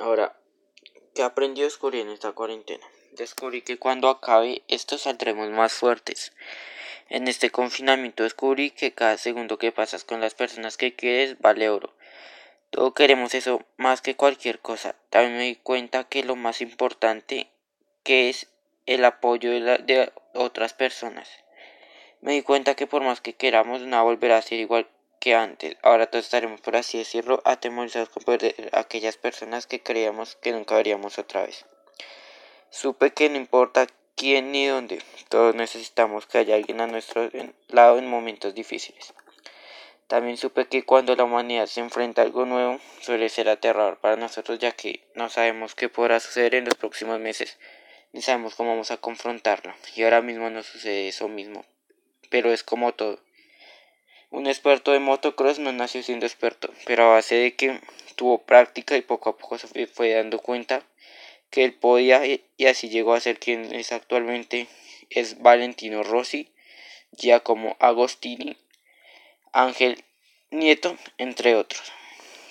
Ahora, ¿qué aprendí a descubrir en esta cuarentena? Descubrí que cuando acabe esto saldremos más fuertes. En este confinamiento descubrí que cada segundo que pasas con las personas que quieres vale oro. Todos queremos eso más que cualquier cosa. También me di cuenta que lo más importante que es el apoyo de, de otras personas. Me di cuenta que por más que queramos, no volverá a ser igual que antes. Ahora todos estaremos, por así decirlo, atemorizados con perder a aquellas personas que creíamos que nunca veríamos otra vez. Supe que no importa quién ni dónde, todos necesitamos que haya alguien a nuestro lado en momentos difíciles. También supe que cuando la humanidad se enfrenta a algo nuevo, suele ser aterrador para nosotros ya que no sabemos qué podrá suceder en los próximos meses, ni sabemos cómo vamos a confrontarlo. Y ahora mismo no sucede eso mismo, pero es como todo un experto de motocross no nació siendo experto, pero a base de que tuvo práctica y poco a poco se fue dando cuenta que él podía y así llegó a ser quien es actualmente es Valentino Rossi, Giacomo Agostini, Ángel Nieto, entre otros.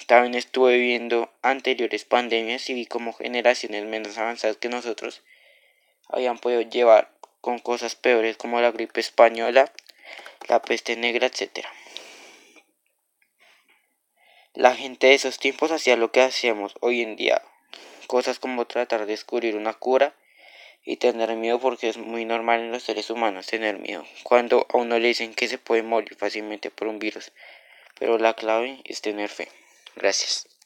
También estuve viendo anteriores pandemias y vi como generaciones menos avanzadas que nosotros habían podido llevar con cosas peores como la gripe española la peste negra, etc. La gente de esos tiempos hacía lo que hacemos hoy en día, cosas como tratar de descubrir una cura y tener miedo porque es muy normal en los seres humanos tener miedo, cuando a uno le dicen que se puede morir fácilmente por un virus, pero la clave es tener fe. Gracias.